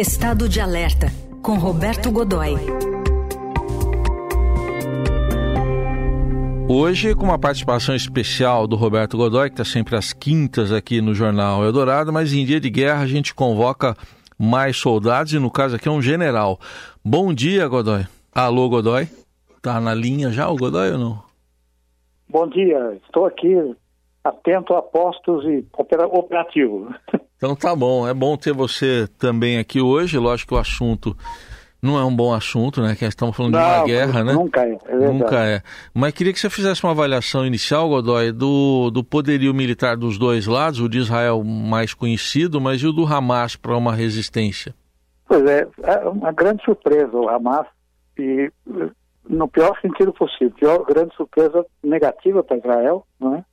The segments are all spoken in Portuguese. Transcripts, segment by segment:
Estado de Alerta, com Roberto Godoy. Hoje, com uma participação especial do Roberto Godoy, que está sempre às quintas aqui no Jornal Eldorado, mas em dia de guerra a gente convoca mais soldados e no caso aqui é um general. Bom dia, Godoy. Alô, Godoy. Tá na linha já o Godoy ou não? Bom dia, estou aqui atento a postos e operativo. Então tá bom, é bom ter você também aqui hoje. Lógico que o assunto não é um bom assunto, né? Que estamos falando não, de uma guerra, né? Nunca é, é Nunca é. Mas queria que você fizesse uma avaliação inicial, Godoy, do, do poderio militar dos dois lados, o de Israel mais conhecido, mas e o do Hamas para uma resistência? Pois é, é uma grande surpresa o Hamas, e no pior sentido possível, pior grande surpresa negativa para Israel, não é?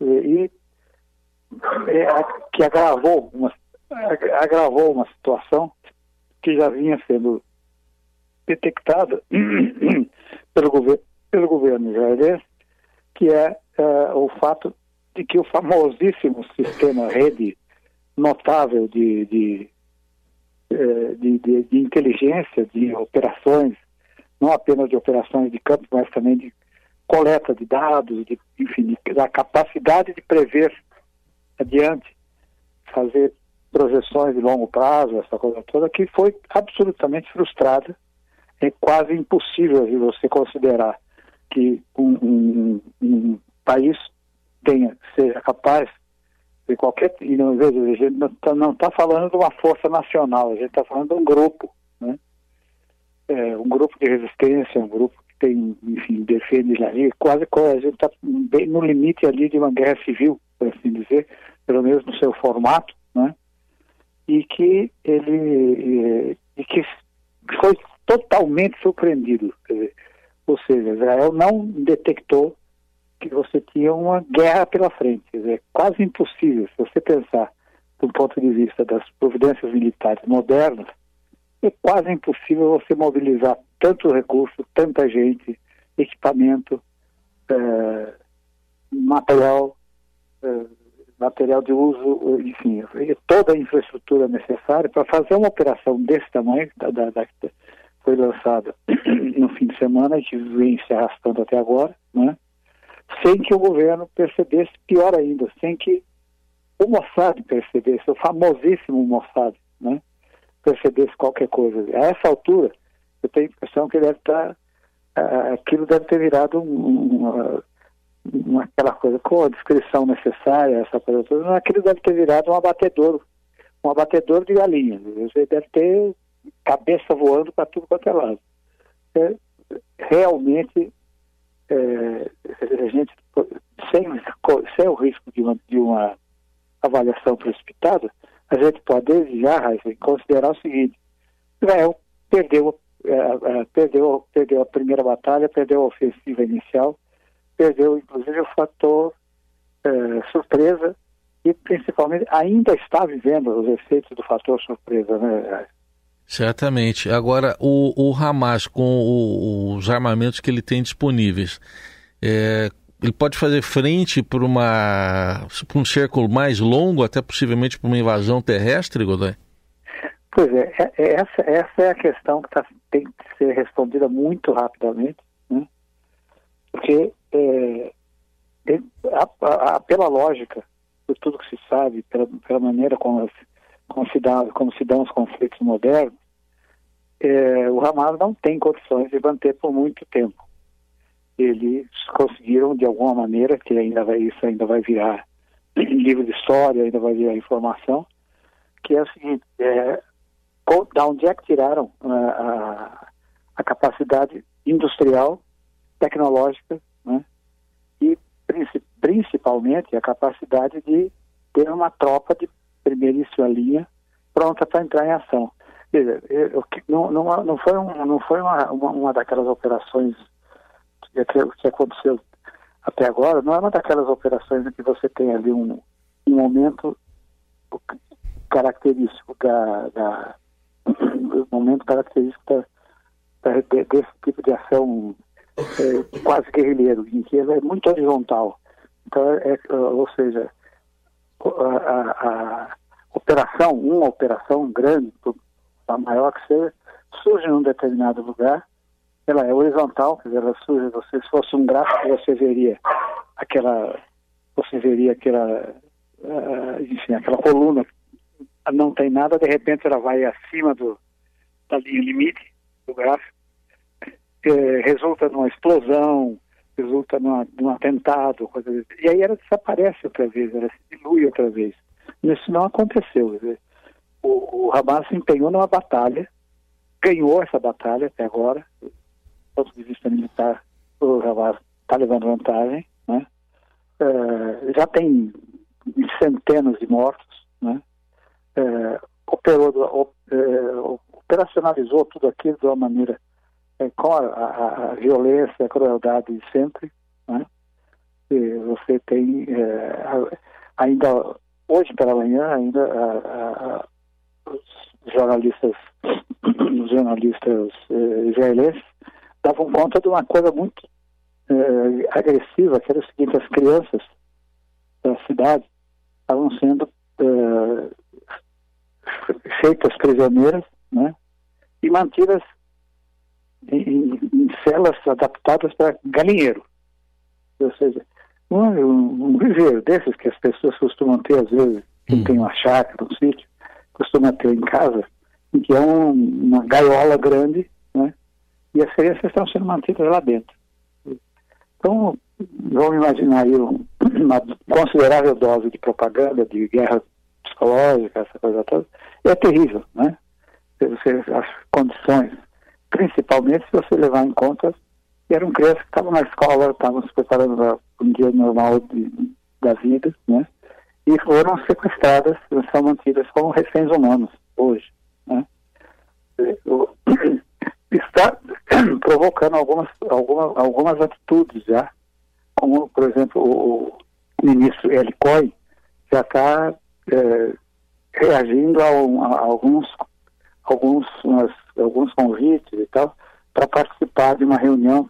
E, e que agravou uma, agravou uma situação que já vinha sendo detectada pelo, governo, pelo governo israelense, que é uh, o fato de que o famosíssimo sistema rede notável de, de, uh, de, de, de inteligência, de operações, não apenas de operações de campo, mas também de coleta de dados, de, enfim, da capacidade de prever adiante, fazer projeções de longo prazo, essa coisa toda, que foi absolutamente frustrada é quase impossível de você considerar que um, um, um país tenha, seja capaz de qualquer. E não, veja, a gente não está tá falando de uma força nacional, a gente está falando de um grupo, né? É, um grupo de resistência, um grupo que tem, enfim, defende ali, quase a gente está bem no limite ali de uma guerra civil, por assim dizer, pelo menos no seu formato, né? E que ele e que foi totalmente surpreendido. Ou seja, Israel não detectou que você tinha uma guerra pela frente. É quase impossível, se você pensar do ponto de vista das providências militares modernas, é quase impossível você mobilizar tanto recurso, tanta gente, equipamento, é, material, é, material de uso, enfim, toda a infraestrutura necessária para fazer uma operação desse tamanho, da, da, da foi lançada no fim de semana e que vem se arrastando até agora, né? sem que o governo percebesse, pior ainda, sem que o Mossad percebesse, o famosíssimo Mossad, né? percebesse qualquer coisa. A essa altura, eu tenho a impressão que deve estar, uh, aquilo deve ter virado um, uma, aquela coisa, com a descrição necessária, essa coisa toda, aquilo deve ter virado um abatedouro, um abatedouro de galinhas. Você deve ter cabeça voando para tudo quanto é lado. É, realmente, é, a gente, sem, sem o risco de uma, de uma avaliação precipitada, a gente pode desejar, considerar o seguinte: Israel perdeu, é, é, perdeu, perdeu a primeira batalha, perdeu a ofensiva inicial, perdeu inclusive o fator é, surpresa e principalmente ainda está vivendo os efeitos do fator surpresa, né? Certamente. Agora, o, o Hamas, com o, os armamentos que ele tem disponíveis, é, ele pode fazer frente por um cerco mais longo, até possivelmente por uma invasão terrestre, Godoy? Pois é, é, é essa, essa é a questão que tá, tem que ser respondida muito rapidamente, né? Porque é, a, a, pela lógica, por tudo que se sabe, pela, pela maneira como as como se, dá, como se dão os conflitos modernos, é, o Hamas não tem condições de manter por muito tempo. Eles conseguiram, de alguma maneira, que ainda vai, isso ainda vai virar livro de história, ainda vai virar informação, que é o seguinte, é, da onde é que tiraram a, a, a capacidade industrial, tecnológica, né? e principalmente a capacidade de ter uma tropa de primeiríssima linha pronta para entrar em ação. Veja, eu, não, não, não foi, um, não foi uma, uma, uma daquelas operações que, que, aconteceu até agora, não é uma daquelas operações em que você tem ali um, um momento característico da, da momento característico da, da, desse tipo de ação é, quase guerrilheiro, em que ela é muito horizontal. Então, é, é ou seja, a, a, a operação, uma operação grande, a maior que seja, surge num determinado lugar, ela é horizontal, quer dizer, ela surge, você, se fosse um gráfico, você veria aquela, você veria aquela, uh, enfim, aquela coluna, não tem nada, de repente ela vai acima do, da linha limite do gráfico, eh, resulta numa explosão, resulta numa, num atentado, coisa e aí ela desaparece outra vez, ela se dilui outra vez. Isso não aconteceu. O, o Hamas se empenhou numa batalha, ganhou essa batalha até agora, do ponto de vista militar, o Hamas está levando vantagem, né? É, já tem centenas de mortos, né? É, operou, é, operacionalizou tudo aquilo de uma maneira é, com a, a, a, violência, a crueldade de sempre, né? E você tem é, ainda hoje pela manhã ainda a, os jornalistas os jornalistas eh, israelenses davam conta de uma coisa muito eh, agressiva, que era o seguinte, as crianças da cidade estavam sendo eh, feitas prisioneiras né, e mantidas em, em celas adaptadas para galinheiro. Ou seja, um, um viveiro desses que as pessoas costumam ter, às vezes, quem hum. tem uma chácara, um sítio, costuma ter em casa, em que é um, uma gaiola grande, né? E as crianças estão sendo mantidas lá dentro. Então, vamos imaginar aí uma considerável dose de propaganda, de guerra psicológica, essa coisa toda. É terrível, né? Você, as condições, principalmente se você levar em conta que eram crianças que estavam na escola, estavam se preparando para um dia normal de, da vida, né? E foram sequestradas, são mantidas como reféns humanos hoje, né? Está provocando algumas, algumas, algumas atitudes já, como, por exemplo, o, ministro Eli Coy já está é, reagindo a, a, alguns, alguns, umas, alguns convites e tal, para participar de uma reunião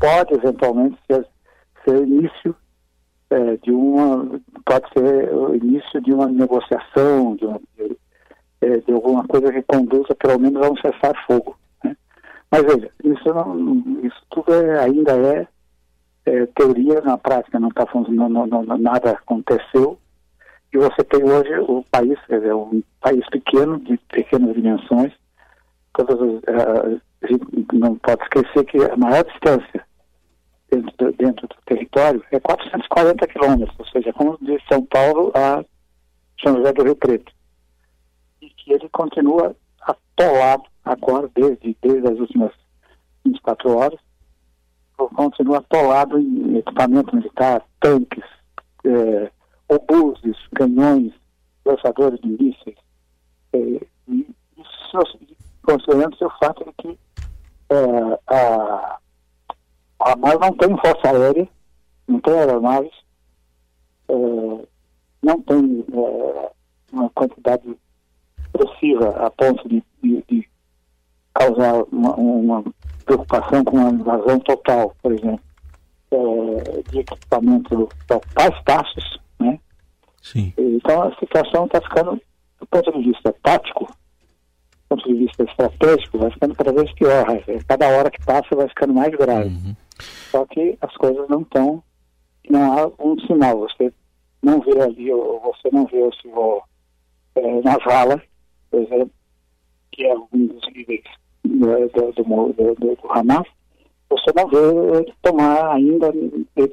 pode eventualmente ser, ser o início é, de uma pode ser o início de uma negociação de, uma, de, é, de alguma coisa que conduza pelo menos a um cessar fogo né? mas veja isso não isso tudo é, ainda é, é, teoria na prática não está funcionando nada aconteceu e você tem hoje o país quer dizer um país pequeno de pequenas dimensões todas as, uh, não pode esquecer que a maior distância dentro do, dentro do território é 440 quilômetros, ou seja, como de São Paulo a São José do Rio Preto. E que ele continua atolado agora, desde, desde as últimas 24 horas, continua atolado em equipamento militar, tanques, é, obuses, canhões, lançadores de mísseis. É, e isso considerando-se o fato de que é, a a Hamas não tem força aérea, não tem aeronaves, é, não tem é, uma quantidade expressiva a ponto de, de, de causar uma, uma, preocupação com uma invasão total, por exemplo, é, de equipamento para espaços? Sim. Então a situação está ficando, do ponto de vista tático, do ponto de vista estratégico, vai ficando cada vez pior. Cada hora que passa vai ficando mais grave. Uhum. Só que as coisas não estão, não há um sinal. Você não vê ali, ou você não vê o senhor é, na vala, por exemplo, que é um dos líderes do, do, do, do, do Hamas, você não vê ele tomar ainda, ele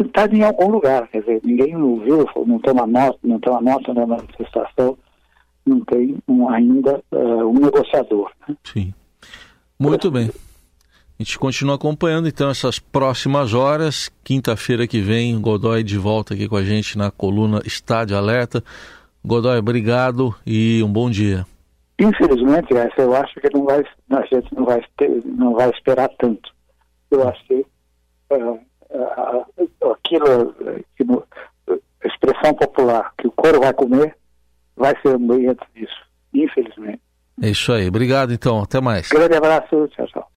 está em algum lugar, quer dizer, ninguém o viu, não tem uma nota, não tem uma nota na manifestação, não tem um, ainda uh, um negociador. Né? Sim. Muito bem. A gente continua acompanhando então essas próximas horas. Quinta-feira que vem, Godoy de volta aqui com a gente na coluna Estádio Alerta. Godoy, obrigado e um bom dia. Infelizmente, eu acho que não vai, a gente não vai, ter, não vai esperar tanto. Eu acho que uh, uh, aquilo, que no, expressão popular, que o couro vai comer, vai ser bem antes disso, infelizmente. É isso aí. Obrigado então. Até mais. Grande abraço. Tchau, tchau.